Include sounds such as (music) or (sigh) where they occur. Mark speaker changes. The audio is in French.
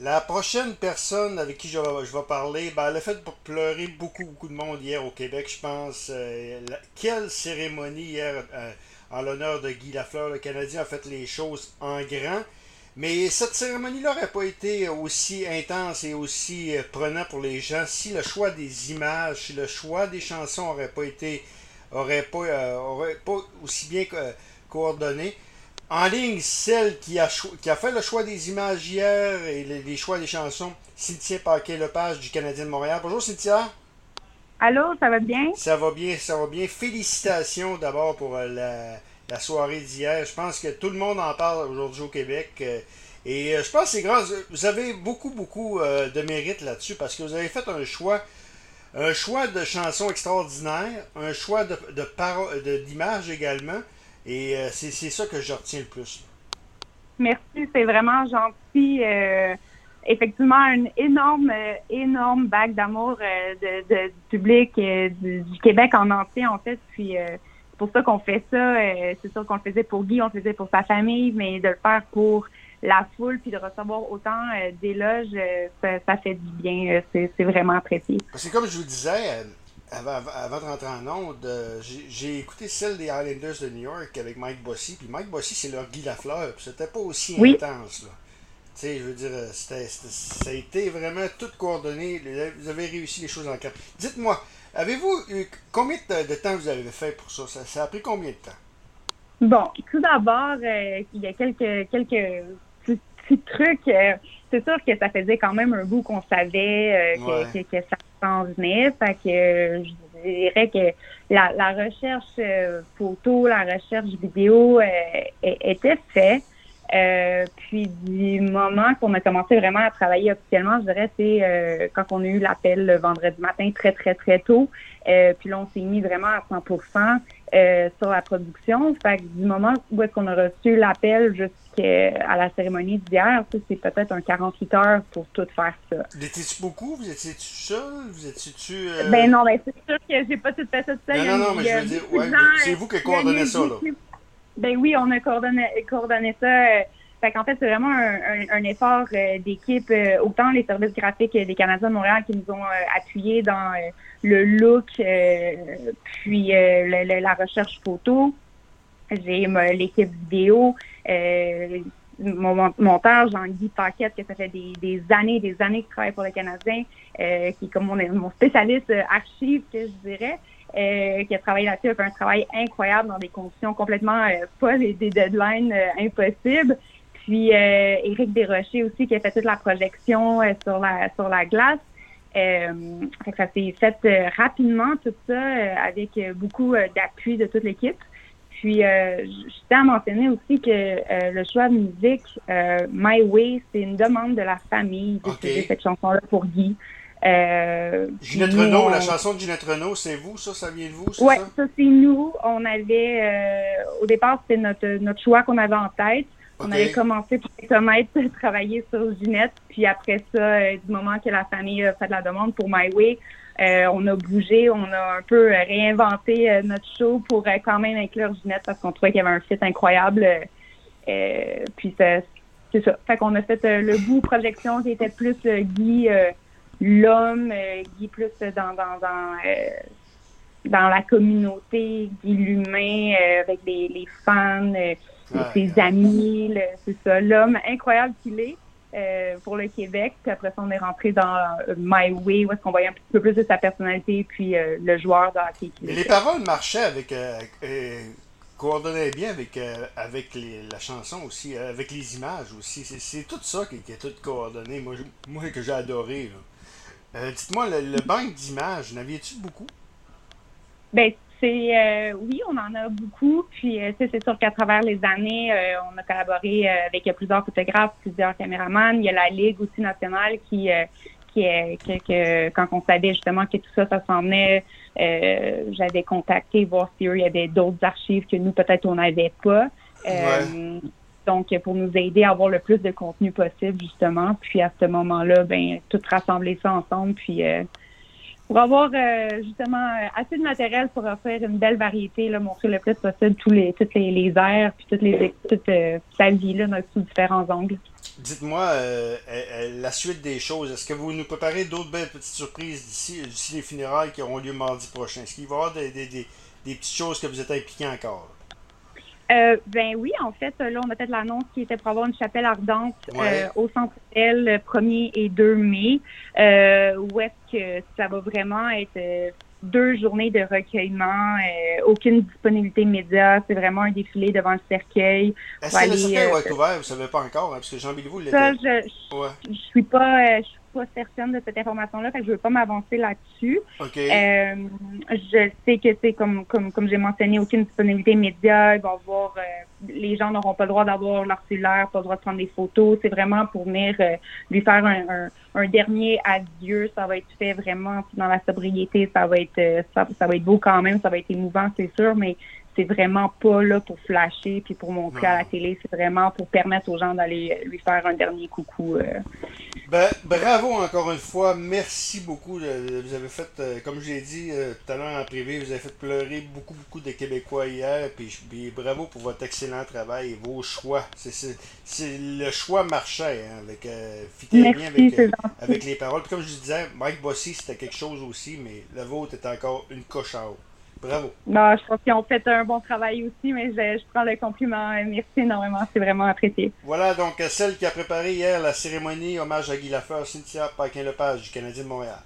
Speaker 1: La prochaine personne avec qui je vais, parler, ben, elle a fait pleurer beaucoup, beaucoup de monde hier au Québec, je pense. Euh, quelle cérémonie hier euh, en l'honneur de Guy Lafleur. Le Canadien a fait les choses en grand. Mais cette cérémonie-là n'aurait pas été aussi intense et aussi euh, prenant pour les gens si le choix des images, si le choix des chansons n'aurait pas été aussi bien co- coordonné. En ligne, celle qui a, cho- qui a fait le choix des images hier et les, les choix des chansons, Cynthia Paquet-Lepage du Canadien de Montréal. Bonjour Cynthia,
Speaker 2: Allô, ça va bien?
Speaker 1: ça va bien, ça va bien. Félicitations d'abord pour euh, la, la soirée d'hier. Je pense que tout le monde en parle aujourd'hui au Québec. euh, Et euh, je pense que c'est grâce. Vous avez beaucoup, beaucoup de mérite là-dessus parce que vous avez fait un choix. Un choix de chansons extraordinaires, un choix de, de- d'images également. Et euh, c'est c'est ça que je retiens le plus.
Speaker 2: Merci, c'est vraiment gentil. Euh, effectivement, une énorme, euh, énorme vague d'amour de, de- du public du, du Québec en entier, en fait. Puis c'est pour ça qu'on fait ça. C'est sûr qu'on le faisait pour Guy, on le faisait pour sa famille, mais de le faire pour la foule puis de recevoir autant d'éloges, ça, ça fait du bien. C'est, c'est vraiment apprécié.
Speaker 1: C'est comme je vous disais, avant, avant- de rentrer en onde, euh, j'ai écouté celle des Highlanders de New York avec Mike Bossy. Puis Mike Bossy, c'est leur Guy Lafleur. Puis c'était pas aussi
Speaker 2: Oui.
Speaker 1: intense, là. Tu sais, je veux dire, euh, c'était- c'était- ça a été vraiment tout coordonné. Vous avez réussi les choses en camp. Dites-moi, avez-vous eu combien de, de temps vous avez fait pour ça? ça? ça a pris combien de temps?
Speaker 2: Bon, tout d'abord, euh, il y a quelques quelques petits, petits trucs. euh, c'est sûr que ça faisait quand même un bout qu'on savait euh, que,
Speaker 1: Ouais.
Speaker 2: que, que ça venait. Que euh, je dirais que la, recherche euh, photo, la recherche vidéo euh, était faite. Puis du moment qu'on a commencé vraiment à travailler officiellement, je dirais, c'est quand on a eu l'appel le vendredi matin très, très, très tôt. Puis là, on s'est mis vraiment à 100 euh, sur la production. Fait que du moment où est-ce qu'on a reçu l'appel jusqu'à la cérémonie d'hier, c'est peut-être un 48 heures pour tout faire ça.
Speaker 1: Vous étiez-tu beaucoup? Vous étiez-tu seul? Vous étiez-tu. euh,
Speaker 2: Ben non, ben c'est sûr que j'ai pas tout fait ça seul.
Speaker 1: Non, non, mais je veux dire, ouais, c'est
Speaker 2: euh,
Speaker 1: vous qui
Speaker 2: a
Speaker 1: coordonnez ça, là.
Speaker 2: Ben oui, on a coordonné, coordonné ça. Fait qu'en fait, c'est vraiment un, effort euh, d'équipe, euh, autant les services graphiques des Canadiens de Montréal qui nous ont euh, appuyés dans le look, puis la recherche photo. J'ai l'équipe vidéo, mon mon- monteur, Jean-Guy Paquette, que ça fait des, des années, des années qu'il travaille pour le Canadien, qui est comme mon, spécialiste archive, que je dirais, qui a travaillé là-dessus, a fait un travail incroyable dans des conditions complètement euh, pas des, des deadlines impossibles. Puis euh, Éric Desrochers aussi qui a fait toute la projection euh, sur la sur la glace. Euh, fait que ça s'est fait euh, rapidement tout ça euh, avec euh, beaucoup d'appui de toute l'équipe. Puis euh, je tiens à mentionner aussi que euh, le choix de musique euh, My Way, c'est une demande de la famille de cette chanson-là pour Guy. Euh,
Speaker 1: Ginette
Speaker 2: puis
Speaker 1: Renault,
Speaker 2: on-
Speaker 1: la chanson de Ginette Renault, c'est vous, ça? Ça vient de vous,
Speaker 2: Ouais,
Speaker 1: ça?
Speaker 2: ça c'est nous. On avait euh, au départ c'était notre notre choix qu'on avait en tête. On avait commencé par commettre (laughs) travailler sur Ginette, puis après ça, euh, du moment que la famille a fait la demande pour My Way, euh, on a bougé, on a un peu réinventé euh, notre show pour euh, quand même inclure Ginette parce qu'on trouvait qu'il y avait un fit incroyable. puis c'est ça. Fait qu'on a fait le bout projection qui était plus Guy l'homme, euh, Guy plus dans dans dans euh, dans la communauté, Guy l'humain, euh, avec les, les fans, euh,
Speaker 1: Ouais,
Speaker 2: ses
Speaker 1: ouais.
Speaker 2: amis, le- c'est ça, l'homme incroyable qu'il est euh, pour le Québec. Puis après ça, on est rentré dans euh, My Way, où est-ce qu'on voyait un petit peu plus de sa personnalité, puis euh, le joueur de hockey qu'il
Speaker 1: Mais les paroles marchaient avec. euh, coordonnaient bien avec, euh, avec les- la chanson aussi, avec les images aussi. C'est- C'est tout ça qui, qui est tout coordonné, moi, moi que j'ai adoré. là. Euh, Dites-moi, le, le banque d'images, n'aviez-tu beaucoup?
Speaker 2: Ben, c'est euh, oui, on en a beaucoup. Puis euh, c'est sûr qu'à travers les années, euh, on a collaboré avec plusieurs photographes, plusieurs caméramans. Il y a la Ligue aussi nationale qui qui est que, que- quand on savait justement que tout ça, ça s'en venait, j'avais contacté voir si eux, il y avait d'autres archives que nous peut-être on n'avait pas. Donc, pour nous aider à avoir le plus de contenu possible, justement. Puis à ce moment-là, ben, tout rassembler ça ensemble, puis pour avoir justement assez de matériel pour offrir une belle variété, montrer le plus possible tous les, toutes les, les airs puis toutes les toute sa vie là, sous différents angles.
Speaker 1: Dites-moi la suite des choses. Est-ce que vous nous préparez d'autres belles petites surprises d'ici, les funérailles qui auront lieu mardi prochain? Est-ce qu'il va y avoir des, des, des, des petites choses que vous êtes impliqués encore?
Speaker 2: Euh, ben oui, en fait, là, on a fait l'annonce qui était pour avoir une chapelle ardente euh, au centre le 1er et 2 mai, euh, où est-ce que ça va vraiment être euh, deux journées de recueillement, aucune disponibilité média, c'est vraiment un défilé devant le cercueil.
Speaker 1: Est-ce que le cercueil va être ouvert? Vous ne savez pas encore, hein, parce que Jean Béliveau
Speaker 2: l'était. Ça, je, ouais. je, suis pas... Je pas certaine de cette information-là, fait que je veux pas m'avancer là-dessus. Euh, je sais que c'est comme comme comme j'ai mentionné, aucune disponibilité média. Il va avoir, euh, les gens n'auront pas le droit d'avoir leur cellulaire, pas le droit de prendre des photos. C'est vraiment pour venir euh, lui faire un, un, dernier adieu. Ça va être fait vraiment dans la sobriété. Ça va être ça, ça va être beau quand même. Ça va être émouvant, c'est sûr, mais c'est vraiment pas là pour flasher puis pour montrer à la télé. C'est vraiment pour permettre aux gens d'aller lui faire un dernier coucou. Euh.
Speaker 1: Ben, bravo encore une fois. Merci beaucoup. Vous avez fait, euh, comme je l'ai dit euh, tout à l'heure en privé, vous avez fait pleurer beaucoup, beaucoup de Québécois hier. Puis, bravo pour votre excellent travail et vos choix. C'est le choix marchait hein, avec, bien avec, avec les paroles. Puis comme je disais, Mike Bossy, c'était quelque chose aussi, mais le vôtre est encore une coche à haut. Bravo.
Speaker 2: Non, je pense qu'ils ont fait un bon travail aussi, mais je, prends le compliment. Merci énormément, c'est vraiment apprécié.
Speaker 1: Voilà donc celle qui a préparé hier la cérémonie hommage à Guy Lafleur, Cynthia Paquin-Lepage du Canadien de Montréal.